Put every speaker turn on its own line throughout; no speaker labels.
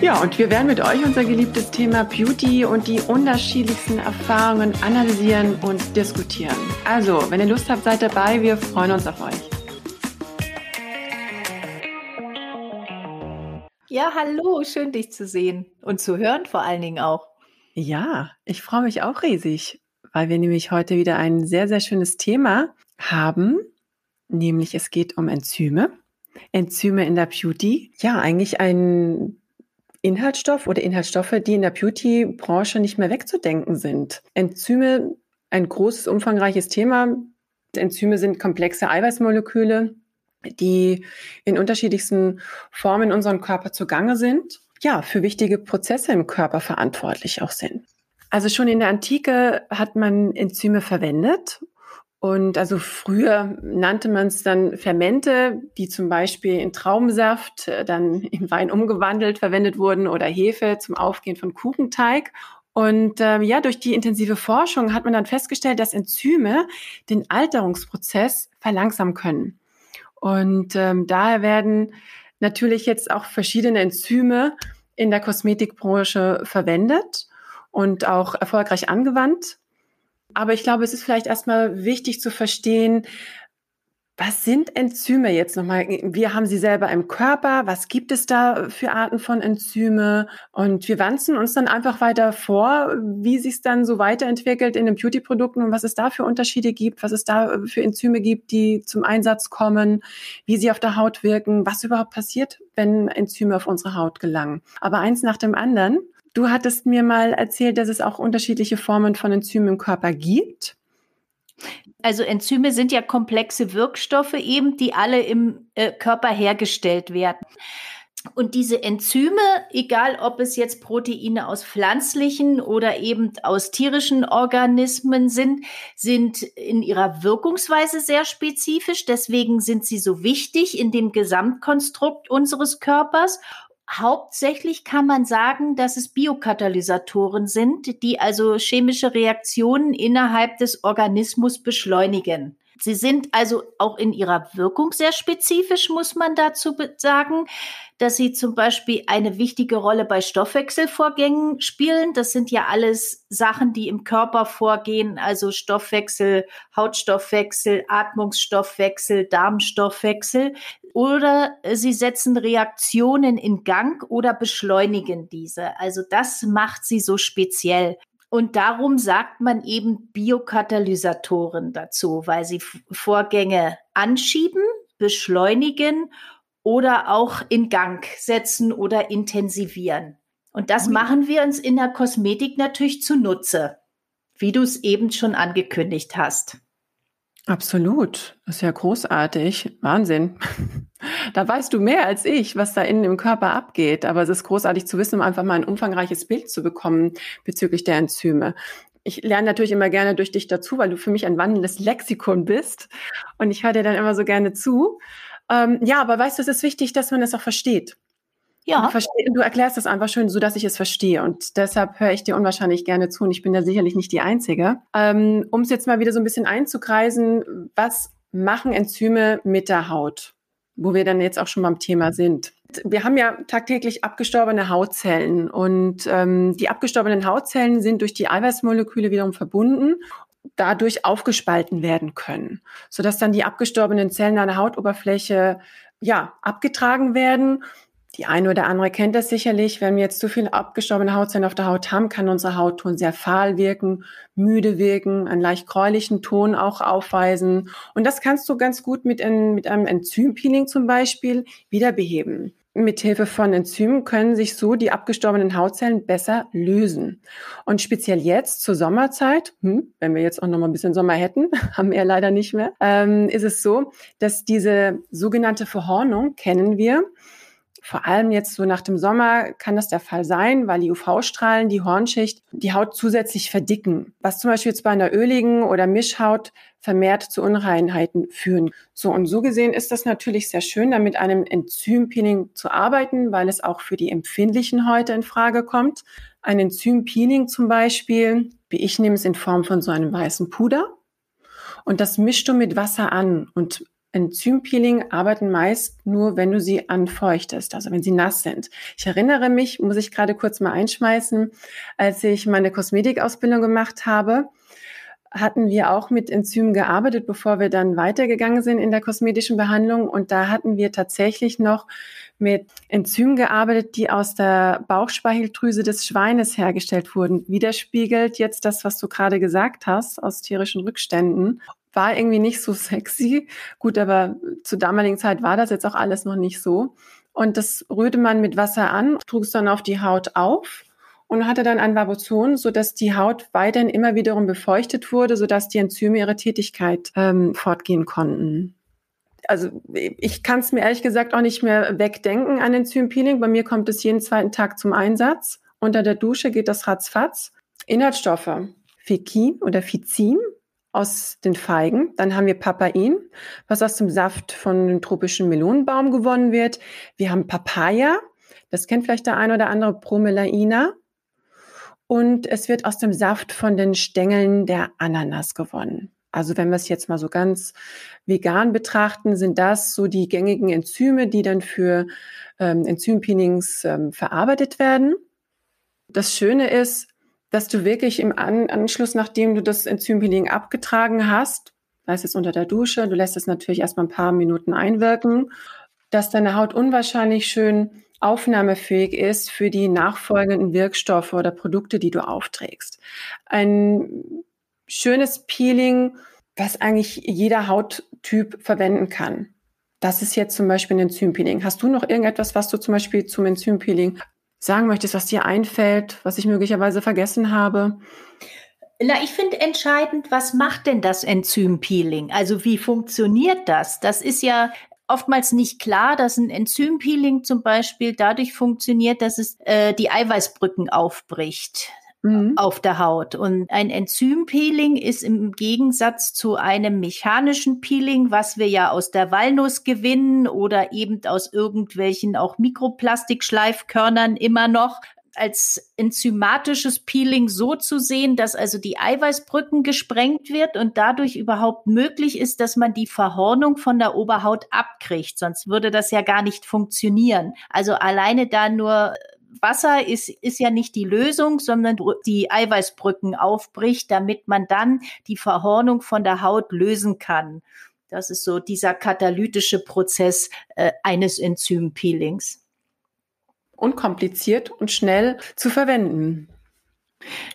Ja, und wir werden mit euch unser geliebtes Thema Beauty und die unterschiedlichsten Erfahrungen analysieren und diskutieren. Also, wenn ihr Lust habt, seid dabei. Wir freuen uns auf euch.
Ja, hallo, schön dich zu sehen und zu hören vor allen Dingen auch.
Ja, ich freue mich auch riesig, weil wir nämlich heute wieder ein sehr, sehr schönes Thema haben, nämlich es geht um Enzyme. Enzyme in der Beauty. Ja, eigentlich ein Inhaltsstoff oder Inhaltsstoffe, die in der Beauty-Branche nicht mehr wegzudenken sind. Enzyme, ein großes, umfangreiches Thema. Enzyme sind komplexe Eiweißmoleküle, die in unterschiedlichsten Formen in unserem Körper zugange sind, ja, für wichtige Prozesse im Körper verantwortlich auch sind. Also schon in der Antike hat man Enzyme verwendet und also früher nannte man es dann Fermente, die zum Beispiel in Traubensaft äh, dann in Wein umgewandelt verwendet wurden oder Hefe zum Aufgehen von Kuchenteig. Und äh, ja, durch die intensive Forschung hat man dann festgestellt, dass Enzyme den Alterungsprozess verlangsamen können. Und ähm, daher werden natürlich jetzt auch verschiedene Enzyme in der Kosmetikbranche verwendet und auch erfolgreich angewandt. Aber ich glaube, es ist vielleicht erstmal wichtig zu verstehen, was sind Enzyme jetzt nochmal? Wir haben sie selber im Körper. Was gibt es da für Arten von Enzyme? Und wir wanzen uns dann einfach weiter vor, wie sich es dann so weiterentwickelt in den Beauty-Produkten und was es da für Unterschiede gibt, was es da für Enzyme gibt, die zum Einsatz kommen, wie sie auf der Haut wirken, was überhaupt passiert, wenn Enzyme auf unsere Haut gelangen. Aber eins nach dem anderen. Du hattest mir mal erzählt, dass es auch unterschiedliche Formen von Enzymen im Körper gibt.
Also Enzyme sind ja komplexe Wirkstoffe eben, die alle im äh, Körper hergestellt werden. Und diese Enzyme, egal ob es jetzt Proteine aus pflanzlichen oder eben aus tierischen Organismen sind, sind in ihrer Wirkungsweise sehr spezifisch. Deswegen sind sie so wichtig in dem Gesamtkonstrukt unseres Körpers. Hauptsächlich kann man sagen, dass es Biokatalysatoren sind, die also chemische Reaktionen innerhalb des Organismus beschleunigen. Sie sind also auch in ihrer Wirkung sehr spezifisch, muss man dazu sagen dass sie zum Beispiel eine wichtige Rolle bei Stoffwechselvorgängen spielen. Das sind ja alles Sachen, die im Körper vorgehen, also Stoffwechsel, Hautstoffwechsel, Atmungsstoffwechsel, Darmstoffwechsel. Oder sie setzen Reaktionen in Gang oder beschleunigen diese. Also das macht sie so speziell. Und darum sagt man eben Biokatalysatoren dazu, weil sie Vorgänge anschieben, beschleunigen oder auch in Gang setzen oder intensivieren. Und das machen wir uns in der Kosmetik natürlich zunutze, wie du es eben schon angekündigt hast.
Absolut. Das ist ja großartig. Wahnsinn. Da weißt du mehr als ich, was da innen im Körper abgeht. Aber es ist großartig zu wissen, um einfach mal ein umfangreiches Bild zu bekommen bezüglich der Enzyme. Ich lerne natürlich immer gerne durch dich dazu, weil du für mich ein wandelndes Lexikon bist. Und ich höre dir dann immer so gerne zu. Ähm, ja, aber weißt du, es ist wichtig, dass man es auch versteht. Ja. Du, du erklärst es einfach schön, so dass ich es verstehe. Und deshalb höre ich dir unwahrscheinlich gerne zu. Und ich bin da sicherlich nicht die Einzige. Ähm, um es jetzt mal wieder so ein bisschen einzukreisen, was machen Enzyme mit der Haut? Wo wir dann jetzt auch schon beim Thema sind. Wir haben ja tagtäglich abgestorbene Hautzellen und ähm, die abgestorbenen Hautzellen sind durch die Eiweißmoleküle wiederum verbunden dadurch aufgespalten werden können, sodass dann die abgestorbenen Zellen an der Hautoberfläche ja abgetragen werden. Die eine oder andere kennt das sicherlich. Wenn wir jetzt zu viele abgestorbene Hautzellen auf der Haut haben, kann unser Hautton sehr fahl wirken, müde wirken, einen leicht gräulichen Ton auch aufweisen. Und das kannst du ganz gut mit, ein, mit einem Enzympeeling zum Beispiel wieder beheben. Mithilfe von Enzymen können sich so die abgestorbenen Hautzellen besser lösen. Und speziell jetzt zur Sommerzeit, hm, wenn wir jetzt auch noch mal ein bisschen Sommer hätten, haben wir ja leider nicht mehr, ähm, ist es so, dass diese sogenannte Verhornung kennen wir vor allem jetzt so nach dem Sommer kann das der Fall sein, weil die UV-Strahlen die Hornschicht, die Haut zusätzlich verdicken, was zum Beispiel jetzt bei einer öligen oder Mischhaut vermehrt zu Unreinheiten führen. So und so gesehen ist das natürlich sehr schön, da mit einem Enzympeeling zu arbeiten, weil es auch für die empfindlichen Häute in Frage kommt. Ein Enzympeeling zum Beispiel, wie ich nehme es in Form von so einem weißen Puder. Und das mischst du mit Wasser an und Enzympeeling arbeiten meist nur, wenn du sie anfeuchtest, also wenn sie nass sind. Ich erinnere mich, muss ich gerade kurz mal einschmeißen, als ich meine Kosmetikausbildung gemacht habe, hatten wir auch mit Enzymen gearbeitet, bevor wir dann weitergegangen sind in der kosmetischen Behandlung. Und da hatten wir tatsächlich noch mit Enzymen gearbeitet, die aus der Bauchspeicheldrüse des Schweines hergestellt wurden. Widerspiegelt jetzt das, was du gerade gesagt hast, aus tierischen Rückständen. War irgendwie nicht so sexy. Gut, aber zur damaligen Zeit war das jetzt auch alles noch nicht so. Und das rührte man mit Wasser an, trug es dann auf die Haut auf und hatte dann ein Vabozon, sodass die Haut weiterhin immer wiederum befeuchtet wurde, sodass die Enzyme ihre Tätigkeit ähm, fortgehen konnten. Also ich kann es mir ehrlich gesagt auch nicht mehr wegdenken an Enzympeeling. Bei mir kommt es jeden zweiten Tag zum Einsatz. Unter der Dusche geht das ratzfatz. Inhaltsstoffe. Fikin oder Fizin aus den Feigen. Dann haben wir Papain, was aus dem Saft von dem tropischen Melonenbaum gewonnen wird. Wir haben Papaya. Das kennt vielleicht der ein oder andere Bromelaina und es wird aus dem Saft von den Stängeln der Ananas gewonnen. Also wenn wir es jetzt mal so ganz vegan betrachten, sind das so die gängigen Enzyme, die dann für ähm, Enzympeelings ähm, verarbeitet werden. Das Schöne ist, dass du wirklich im An Anschluss, nachdem du das Enzympeeling abgetragen hast, sei es unter der Dusche, du lässt es natürlich erstmal ein paar Minuten einwirken, dass deine Haut unwahrscheinlich schön aufnahmefähig ist für die nachfolgenden Wirkstoffe oder Produkte, die du aufträgst. Ein schönes Peeling, was eigentlich jeder Hauttyp verwenden kann. Das ist jetzt zum Beispiel ein Enzympeeling. Hast du noch irgendetwas, was du zum Beispiel zum Enzympeeling sagen möchtest, was dir einfällt, was ich möglicherweise vergessen habe?
Na, ich finde entscheidend, was macht denn das Enzympeeling? Also wie funktioniert das? Das ist ja oftmals nicht klar, dass ein Enzympeeling zum Beispiel dadurch funktioniert, dass es äh, die Eiweißbrücken aufbricht mhm. auf der Haut. Und ein Enzympeeling ist im Gegensatz zu einem mechanischen Peeling, was wir ja aus der Walnuss gewinnen oder eben aus irgendwelchen auch Mikroplastikschleifkörnern immer noch, als enzymatisches Peeling so zu sehen, dass also die Eiweißbrücken gesprengt wird und dadurch überhaupt möglich ist, dass man die Verhornung von der Oberhaut abkriegt. Sonst würde das ja gar nicht funktionieren. Also alleine da nur Wasser ist, ist ja nicht die Lösung, sondern die Eiweißbrücken aufbricht, damit man dann die Verhornung von der Haut lösen kann. Das ist so dieser katalytische Prozess äh, eines Enzympeelings
unkompliziert und schnell zu verwenden.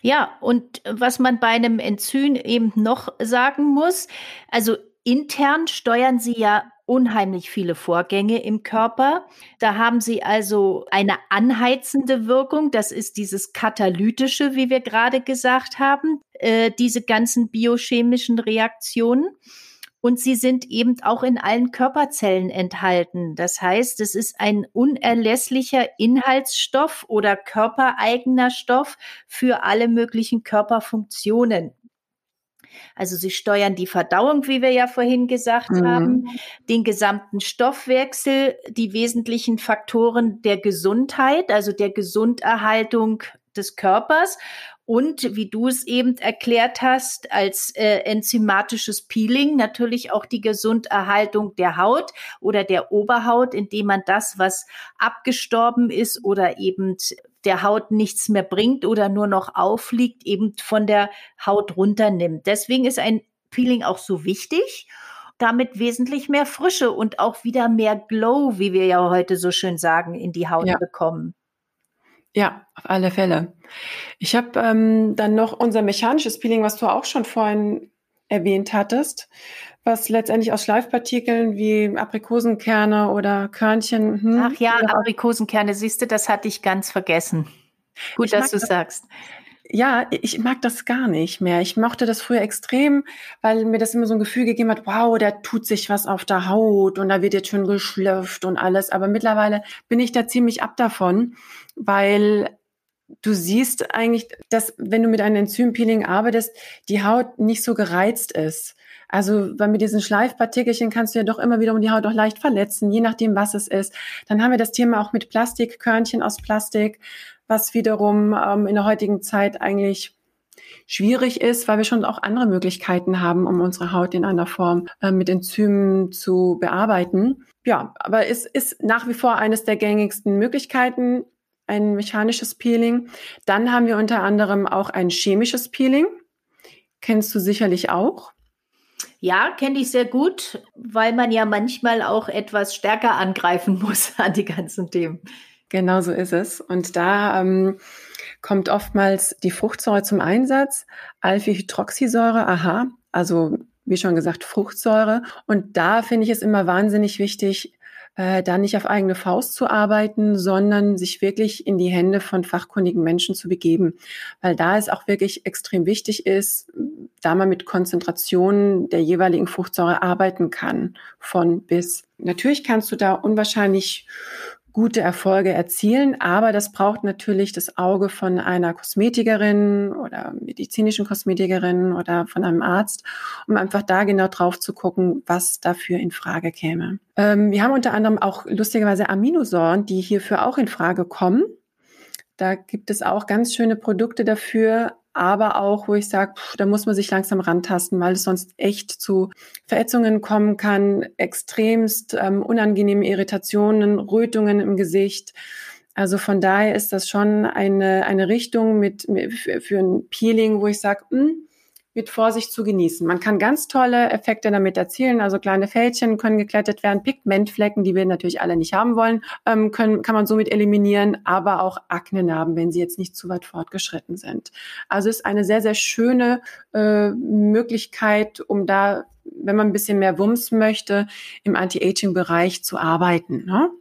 Ja, und was man bei einem Enzym eben noch sagen muss, also intern steuern sie ja unheimlich viele Vorgänge im Körper. Da haben sie also eine anheizende Wirkung. Das ist dieses katalytische, wie wir gerade gesagt haben, äh, diese ganzen biochemischen Reaktionen und sie sind eben auch in allen Körperzellen enthalten. Das heißt, es ist ein unerlässlicher Inhaltsstoff oder körpereigener Stoff für alle möglichen Körperfunktionen. Also sie steuern die Verdauung, wie wir ja vorhin gesagt mhm. haben, den gesamten Stoffwechsel, die wesentlichen Faktoren der Gesundheit, also der Gesunderhaltung des Körpers und wie du es eben erklärt hast, als äh, enzymatisches Peeling natürlich auch die Gesunderhaltung der Haut oder der Oberhaut, indem man das, was abgestorben ist oder eben der Haut nichts mehr bringt oder nur noch aufliegt, eben von der Haut runternimmt. Deswegen ist ein Peeling auch so wichtig damit wesentlich mehr Frische und auch wieder mehr Glow, wie wir ja heute so schön sagen, in die Haut ja. bekommen.
Ja, auf alle Fälle. Ich habe ähm, dann noch unser mechanisches Peeling, was du auch schon vorhin erwähnt hattest, was letztendlich aus Schleifpartikeln wie Aprikosenkerne oder Körnchen.
Hm, Ach ja, Aprikosenkerne, siehst du, das hatte ich ganz vergessen. Gut, ich dass du das. sagst.
ja, ich mag das gar nicht mehr. Ich mochte das früher extrem, weil mir das immer so ein Gefühl gegeben hat, wow, da tut sich was auf der Haut und da wird jetzt schön geschlürft und alles. Aber mittlerweile bin ich da ziemlich ab davon, weil du siehst eigentlich, dass wenn du mit einem Enzympeeling arbeitest, die Haut nicht so gereizt ist. Also, weil mit diesen Schleifpartikelchen kannst du ja doch immer wieder um die Haut auch leicht verletzen, je nachdem, was es ist. Dann haben wir das Thema auch mit Plastikkörnchen aus Plastik, was wiederum ähm, in der heutigen Zeit eigentlich schwierig ist, weil wir schon auch andere Möglichkeiten haben, um unsere Haut in einer Form äh, mit Enzymen zu bearbeiten. Ja, aber es ist nach wie vor eines der gängigsten Möglichkeiten, ein mechanisches Peeling. Dann haben wir unter anderem auch ein chemisches Peeling. Kennst du sicherlich auch.
Ja, kenne ich sehr gut, weil man ja manchmal auch etwas stärker angreifen muss an die ganzen Themen.
Genau so ist es. Und da ähm, kommt oftmals die Fruchtsäure zum Einsatz, Alpha-Hydroxysäure, aha, also wie schon gesagt, Fruchtsäure. Und da finde ich es immer wahnsinnig wichtig, äh, da nicht auf eigene Faust zu arbeiten, sondern sich wirklich in die Hände von fachkundigen Menschen zu begeben. Weil da es auch wirklich extrem wichtig ist, da man mit Konzentration der jeweiligen Fruchtsäure arbeiten kann, von bis. Natürlich kannst du da unwahrscheinlich gute Erfolge erzielen, aber das braucht natürlich das Auge von einer Kosmetikerin oder medizinischen Kosmetikerin oder von einem Arzt, um einfach da genau drauf zu gucken, was dafür in Frage käme. Ähm, wir haben unter anderem auch lustigerweise Aminosäuren, die hierfür auch in Frage kommen. Da gibt es auch ganz schöne Produkte dafür, aber auch, wo ich sage, da muss man sich langsam rantasten, weil es sonst echt zu Verätzungen kommen kann, extremst ähm, unangenehme Irritationen, Rötungen im Gesicht. Also von daher ist das schon eine, eine Richtung mit, mit für, für ein Peeling, wo ich sage, hm, mit Vorsicht zu genießen. Man kann ganz tolle Effekte damit erzielen, also kleine Fältchen können geklettet werden, Pigmentflecken, die wir natürlich alle nicht haben wollen, ähm, können, kann man somit eliminieren, aber auch Aknenarben, wenn sie jetzt nicht zu weit fortgeschritten sind. Also ist eine sehr, sehr schöne äh, Möglichkeit, um da, wenn man ein bisschen mehr Wumms möchte, im Anti-Aging-Bereich zu arbeiten. Ne?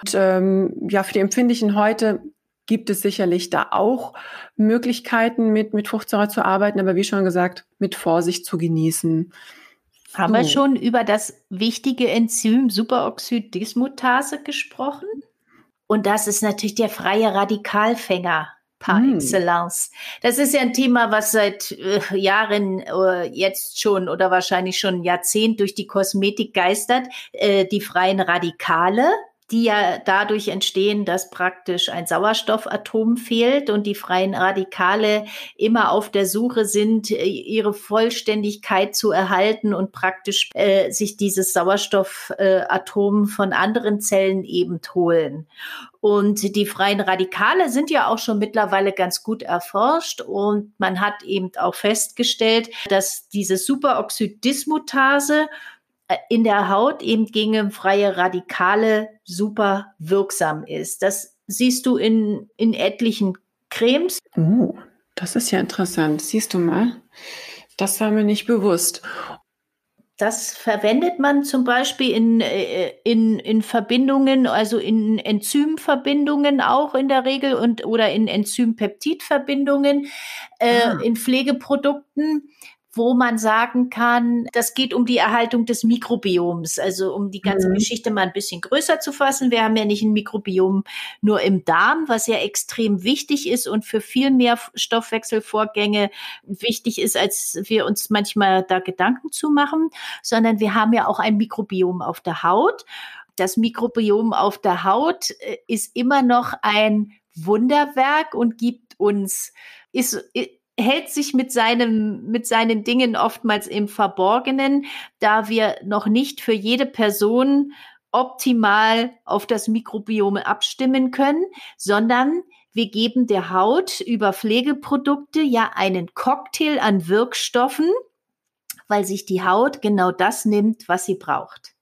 Und, ähm, ja, für die Empfindlichen heute gibt es sicherlich da auch Möglichkeiten, mit, mit Fruchtsäure zu arbeiten, aber wie schon gesagt, mit Vorsicht zu genießen.
Haben wir schon über das wichtige Enzym Superoxid-Dismutase gesprochen? Und das ist natürlich der freie Radikalfänger par mm. excellence. Das ist ja ein Thema, was seit äh, Jahren äh, jetzt schon oder wahrscheinlich schon ein Jahrzehnt durch die Kosmetik geistert. Äh, die freien Radikale, die ja dadurch entstehen, dass praktisch ein Sauerstoffatom fehlt und die freien Radikale immer auf der Suche sind, äh, ihre Vollständigkeit zu erhalten und praktisch äh, sich dieses Sauerstoffatom äh, von anderen Zellen eben holen. Und die freien Radikale sind ja auch schon mittlerweile ganz gut erforscht und man hat eben auch festgestellt, dass diese Superoxidismutase äh, in der Haut eben gegen freie Radikale super wirksam ist. Das siehst du in, in etlichen Cremes.
Oh, das ist ja interessant. Siehst du mal, das war mir nicht bewusst.
Das verwendet man zum Beispiel in, äh, in, in Verbindungen, also in Enzymverbindungen auch in der Regel und oder in Enzympeptidverbindungen, äh, ah. in Pflegeprodukten wo man sagen kann, das geht um die Erhaltung des Mikrobioms, also um die ganze mhm. Geschichte mal ein bisschen größer zu fassen. Wir haben ja nicht ein Mikrobiom nur im Darm, was ja extrem wichtig ist und für viel mehr Stoffwechselvorgänge wichtig ist, als wir uns manchmal da Gedanken zu machen, sondern wir haben ja auch ein Mikrobiom auf der Haut. Das Mikrobiom auf der Haut äh, ist immer noch ein Wunderwerk und gibt uns, ist, hält sich mit seinem, mit seinen Dingen oftmals im Verborgenen, da wir noch nicht für jede Person optimal auf das Mikrobiom abstimmen können, sondern wir geben der Haut über Pflegeprodukte ja einen Cocktail an Wirkstoffen, weil sich die Haut genau das nimmt, was sie braucht.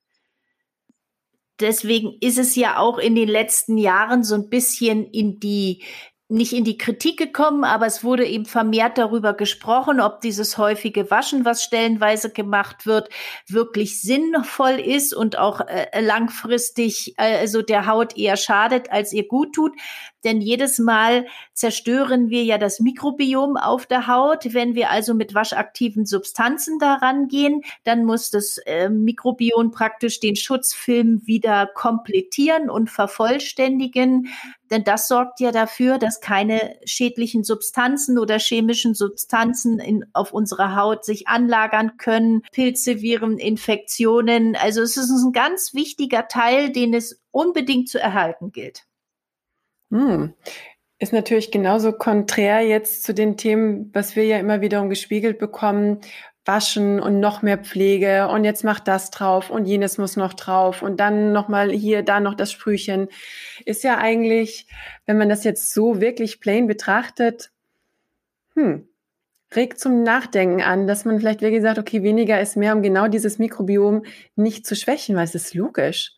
Deswegen ist es ja auch in den letzten Jahren so ein bisschen in die nicht in die Kritik gekommen, aber es wurde eben vermehrt darüber gesprochen, ob dieses häufige Waschen, was stellenweise gemacht wird, wirklich sinnvoll ist und auch äh, langfristig äh, also der Haut eher schadet, als ihr gut tut. Denn jedes Mal zerstören wir ja das Mikrobiom auf der Haut. Wenn wir also mit waschaktiven Substanzen daran gehen, dann muss das äh, Mikrobiom praktisch den Schutzfilm wieder komplettieren und vervollständigen. Denn das sorgt ja dafür, dass keine schädlichen Substanzen oder chemischen Substanzen in, auf unserer Haut sich anlagern können. Pilze, Viren, Infektionen. Also es ist ein ganz wichtiger Teil, den es unbedingt zu erhalten gilt.
Hm. Ist natürlich genauso konträr jetzt zu den Themen, was wir ja immer wiederum gespiegelt bekommen, waschen und noch mehr Pflege und jetzt macht das drauf und jenes muss noch drauf und dann nochmal hier, da noch das Sprühchen. Ist ja eigentlich, wenn man das jetzt so wirklich plain betrachtet, hm, regt zum Nachdenken an, dass man vielleicht wirklich sagt, okay, weniger ist mehr, um genau dieses Mikrobiom nicht zu schwächen, weil es ist logisch.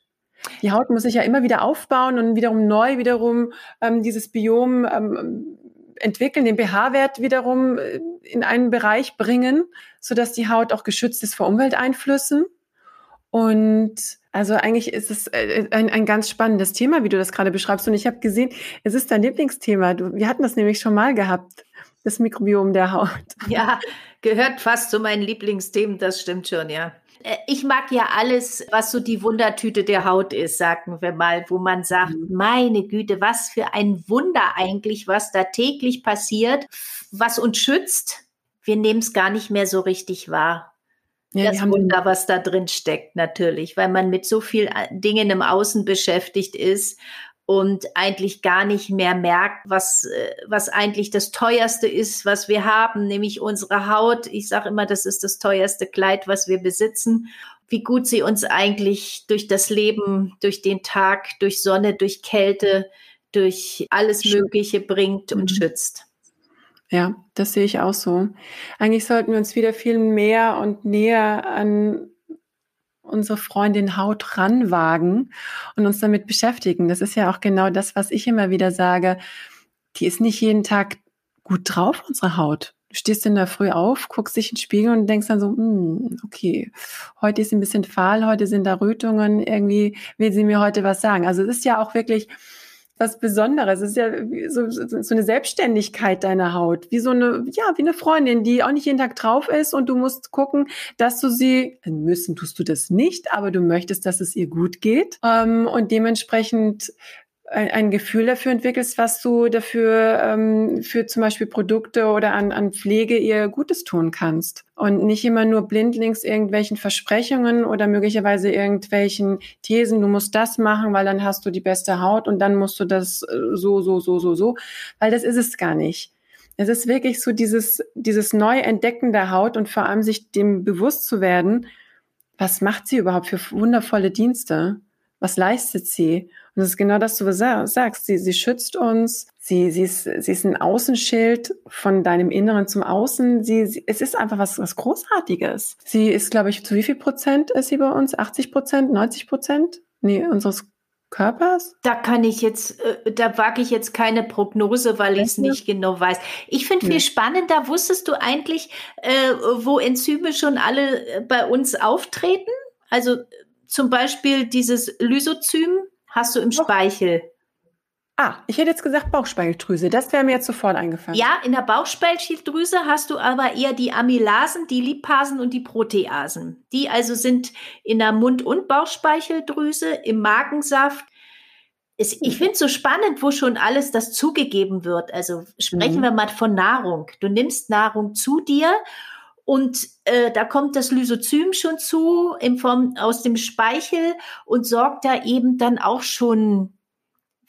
Die Haut muss sich ja immer wieder aufbauen und wiederum neu wiederum ähm, dieses Biom ähm, entwickeln, den pH-Wert wiederum äh, in einen Bereich bringen, so dass die Haut auch geschützt ist vor Umwelteinflüssen. Und also eigentlich ist es äh, ein, ein ganz spannendes Thema, wie du das gerade beschreibst. Und ich habe gesehen, es ist dein Lieblingsthema. Du, wir hatten das nämlich schon mal gehabt, das Mikrobiom der Haut.
Ja, gehört fast zu meinen Lieblingsthemen, das stimmt schon, ja. Äh, ich mag ja alles, was so die Wundertüte der Haut ist, sagen wir mal, wo man sagt, mhm. meine Güte, was für ein Wunder eigentlich, was da täglich passiert, was uns schützt. Wir nehmen es gar nicht mehr so richtig wahr. Ja, das Wunder, was da drin steckt, natürlich, weil man mit so vielen äh, Dingen im Außen beschäftigt ist und eigentlich gar nicht mehr merkt, was, äh, was eigentlich das teuerste ist, was wir haben, nämlich unsere Haut. Ich sage immer, das ist das teuerste Kleid, was wir besitzen. Wie gut sie uns eigentlich durch das Leben, durch den Tag, durch Sonne, durch Kälte, durch alles Mögliche bringt und mhm. schützt.
Ja, das sehe ich auch so. Eigentlich sollten wir uns wieder viel mehr und näher an unsere Freundin Haut ranwagen und uns damit beschäftigen. Das ist ja auch genau das, was ich immer wieder sage. Die ist nicht jeden Tag gut drauf, unsere Haut. Du stehst in der Früh auf, guckst dich in den Spiegel und denkst dann so, hm, okay, heute ist ein bisschen fahl, heute sind da Rötungen, irgendwie will sie mir heute was sagen. Also es ist ja auch wirklich, was Besonderes. Es ist ja so, so eine Selbstständigkeit deiner Haut, wie so eine, ja, wie eine Freundin, die auch nicht jeden Tag drauf ist und du musst gucken, dass du sie, müssen tust du das nicht, aber du möchtest, dass es ihr gut geht. Ähm, und dementsprechend ein, ein Gefühl dafür entwickelst, was du dafür ähm, für zum Beispiel Produkte oder an, an Pflege ihr Gutes tun kannst. Und nicht immer nur blindlings irgendwelchen Versprechungen oder möglicherweise irgendwelchen Thesen, du musst das machen, weil dann hast du die beste Haut und dann musst du das äh, so, so, so, so, so, weil das ist es gar nicht. Es ist wirklich so dieses, dieses Neuentdecken der Haut und vor allem sich dem bewusst zu werden, was macht sie überhaupt für wundervolle Dienste? Was leistet sie? Und das ist genau das, was du sagst. Sie, sie schützt uns. Sie, sie, ist, sie ist ein Außenschild von deinem Inneren zum Außen. Sie, sie, es ist einfach was, was Großartiges. Sie ist, glaube ich, zu wie viel Prozent ist sie bei uns? 80 Prozent? 90 Prozent? Nee, unseres Körpers?
Da kann ich jetzt, äh, da wage ich jetzt keine Prognose, weil ich es nicht genau weiß. Ich finde viel spannender, wusstest du eigentlich, äh, wo Enzyme schon alle äh, bei uns auftreten? Also zum Beispiel dieses Lysozym hast du im Speichel.
Ah, ich hätte jetzt gesagt Bauchspeicheldrüse. Das wäre mir jetzt sofort eingefallen.
Ja, in der Bauchspeicheldrüse hast du aber eher die Amylasen, die Lipasen und die Proteasen. Die also sind in der Mund- und Bauchspeicheldrüse, im Magensaft. ich mhm. finde es so spannend, wo schon alles das zugegeben wird. Also sprechen mhm. wir mal von Nahrung. Du nimmst Nahrung zu dir und äh, da kommt das Lysozym schon zu in Form aus dem Speichel und sorgt da eben dann auch schon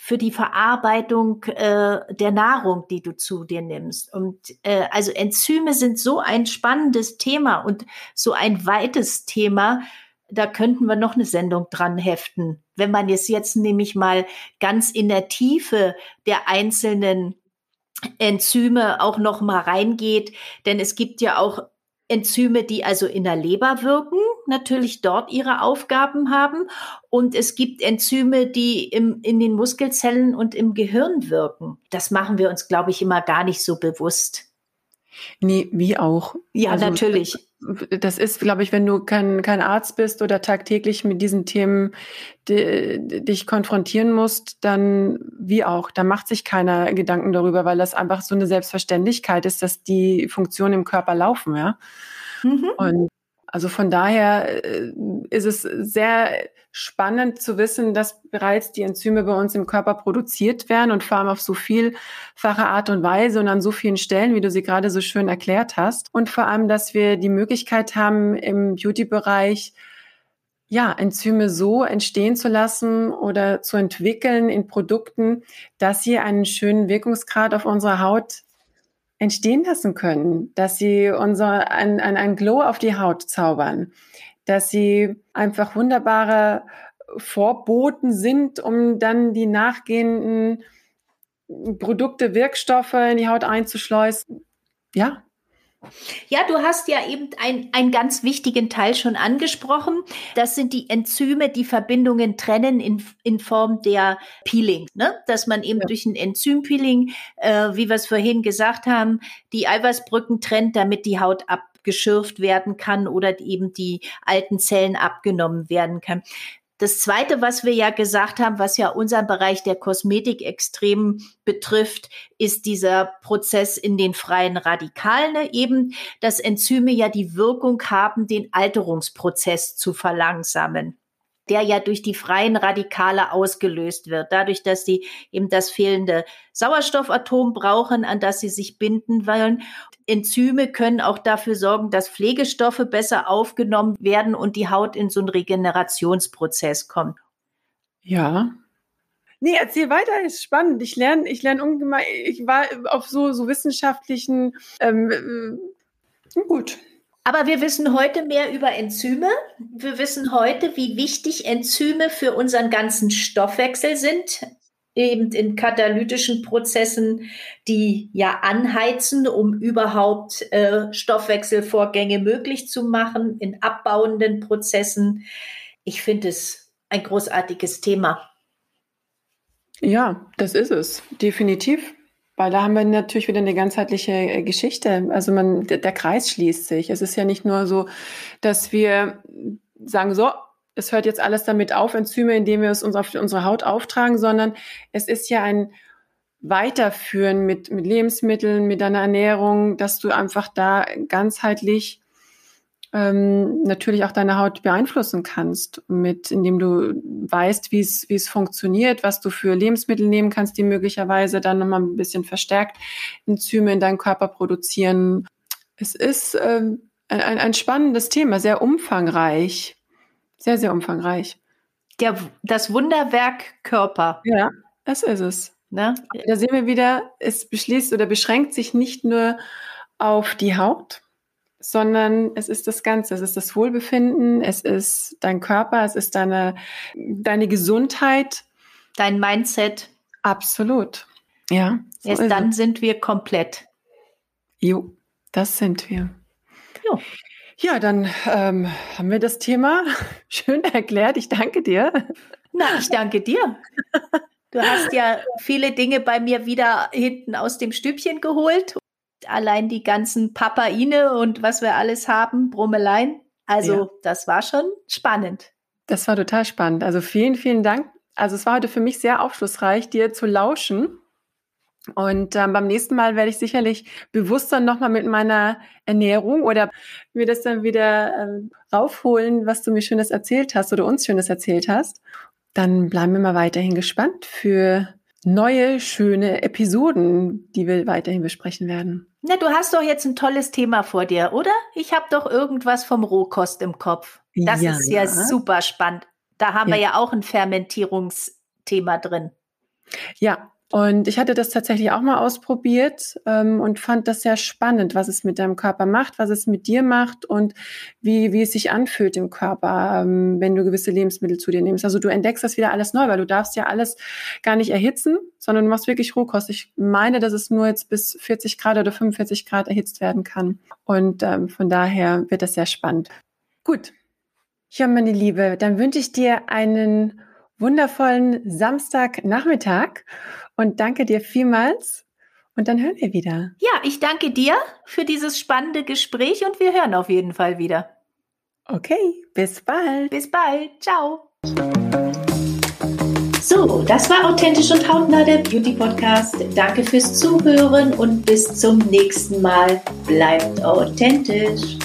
für die Verarbeitung äh, der Nahrung, die du zu dir nimmst. Und äh, also Enzyme sind so ein spannendes Thema und so ein weites Thema. Da könnten wir noch eine Sendung dran heften. Wenn man es jetzt nämlich mal ganz in der Tiefe der einzelnen Enzyme auch noch mal reingeht, denn es gibt ja auch Enzyme, die also in der Leber wirken, natürlich dort ihre Aufgaben haben. Und es gibt Enzyme, die im, in den Muskelzellen und im Gehirn wirken. Das machen wir uns, glaube ich, immer gar nicht so bewusst.
Nee, wie auch.
Ja, also, natürlich.
Das ist, glaube ich, wenn du kein, kein Arzt bist oder tagtäglich mit diesen Themen die, dich konfrontieren musst, dann wie auch. Da macht sich keiner Gedanken darüber, weil das einfach so eine Selbstverständlichkeit ist, dass die Funktionen im Körper laufen, ja. Mhm. Und also von daher äh, ist es sehr spannend zu wissen, dass bereits die Enzyme bei uns im Körper produziert werden und vor allem auf so vielfache Art und Weise und an so vielen Stellen, wie du sie gerade so schön erklärt hast. Und vor allem, dass wir die Möglichkeit haben, im Beauty-Bereich ja, Enzyme so entstehen zu lassen oder zu entwickeln in Produkten, dass sie einen schönen Wirkungsgrad auf unserer Haut entstehen lassen können, dass sie unser, ein, ein, ein Glow auf die Haut zaubern, dass sie einfach wunderbare Vorboten sind, um dann die nachgehenden Produkte, Wirkstoffe in die Haut einzuschleusen. Ja,
ja, du hast ja eben ein, einen ganz wichtigen Teil schon angesprochen. Das sind die Enzyme, die Verbindungen trennen in, in Form der Peeling. Ne? Dass man eben ja. durch ein Enzympeeling, äh, wie wir es vorhin gesagt haben, die Eiweißbrücken trennt, damit die Haut abgeschürft werden kann oder eben die alten Zellen abgenommen werden kann. Das Zweite, was wir ja gesagt haben, was ja unseren Bereich der Kosmetik extrem betrifft, ist dieser Prozess in den freien Radikalen eben, dass Enzyme ja die Wirkung haben, den Alterungsprozess zu verlangsamen der ja durch die freien Radikale ausgelöst wird, dadurch, dass sie eben das fehlende Sauerstoffatom brauchen, an das sie sich binden wollen. Enzyme können auch dafür sorgen, dass Pflegestoffe besser aufgenommen werden und die Haut in so einen Regenerationsprozess kommt.
Ja. Nee, erzähl weiter, ist spannend. Ich lerne, ich lerne ungemein, ich war auf so, so wissenschaftlichen, ähm, äh, gut,
aber wir wissen heute mehr über Enzyme. Wir wissen heute, wie wichtig Enzyme für unseren ganzen Stoffwechsel sind, eben in katalytischen Prozessen, die ja anheizen, um überhaupt äh, Stoffwechselvorgänge möglich zu machen, in abbauenden Prozessen. Ich finde es ein großartiges Thema.
Ja, das ist es, definitiv. Weil da haben wir natürlich wieder eine ganzheitliche äh, Geschichte. Also man, der Kreis schließt sich. Es ist ja nicht nur so, dass wir sagen, so, es hört jetzt alles damit auf, Enzyme, indem wir es uns auf unsere Haut auftragen, sondern es ist ja ein Weiterführen mit, mit Lebensmitteln, mit deiner Ernährung, dass du einfach da ganzheitlich ähm, natürlich auch deine Haut beeinflussen kannst, mit indem du weißt, wie es wie es funktioniert, was du für Lebensmittel nehmen kannst, die möglicherweise dann nochmal ein bisschen verstärkt Enzyme in deinem Körper produzieren. Es ist ähm, ein, ein spannendes Thema, sehr umfangreich, sehr sehr umfangreich.
Der, das Wunderwerk Körper.
Ja, das ist es. Ne? Da sehen wir wieder, es beschließt oder beschränkt sich nicht nur auf die Haut, sondern es ist das Ganze. Es ist das Wohlbefinden, es ist dein Körper, es ist deine, deine Gesundheit.
Dein Mindset.
Absolut. Ja.
So Erst dann es. sind wir komplett.
Jo, das sind wir. Jo. Ja, dann ähm, haben wir das Thema schön erklärt. Ich danke dir.
Na, ich danke dir. Du hast ja viele Dinge bei mir wieder hinten aus dem Stübchen geholt allein die ganzen Papaine und was wir alles haben, Brummeleien. Also ja. das war schon spannend.
Das war total spannend. Also vielen, vielen Dank. Also es war heute für mich sehr aufschlussreich, dir zu lauschen. Und ähm, beim nächsten Mal werde ich sicherlich bewusster nochmal mit meiner Ernährung oder mir das dann wieder ähm, raufholen, was du mir Schönes erzählt hast oder uns Schönes erzählt hast. Dann bleiben wir mal weiterhin gespannt für neue, schöne Episoden, die wir weiterhin besprechen werden.
Na, du hast doch jetzt ein tolles Thema vor dir, oder? Ich habe doch irgendwas vom Rohkost im Kopf. Das ja. ist ja super spannend. Da haben ja. wir ja auch ein Fermentierungsthema drin.
Ja, Und ich hatte das tatsächlich auch mal ausprobiert ähm, und fand das sehr spannend, was es mit deinem Körper macht, was es mit dir macht und wie, wie es sich anfühlt im Körper, ähm, wenn du gewisse Lebensmittel zu dir nimmst. Also du entdeckst das wieder alles neu, weil du darfst ja alles gar nicht erhitzen, sondern du machst wirklich Rohkost. Ich meine, dass es nur jetzt bis 40 Grad oder 45 Grad erhitzt werden kann. Und ähm, von daher wird das sehr spannend. Gut. Ja, meine Liebe, dann wünsche ich dir einen wundervollen Samstagnachmittag und danke dir vielmals. Und dann hören wir wieder.
Ja, ich danke dir für dieses spannende Gespräch und wir hören auf jeden Fall wieder.
Okay, bis bald.
Bis bald. Ciao. So, das war Authentisch und Hautnah, der Beauty Podcast. Danke fürs Zuhören und bis zum nächsten Mal. Bleibt authentisch.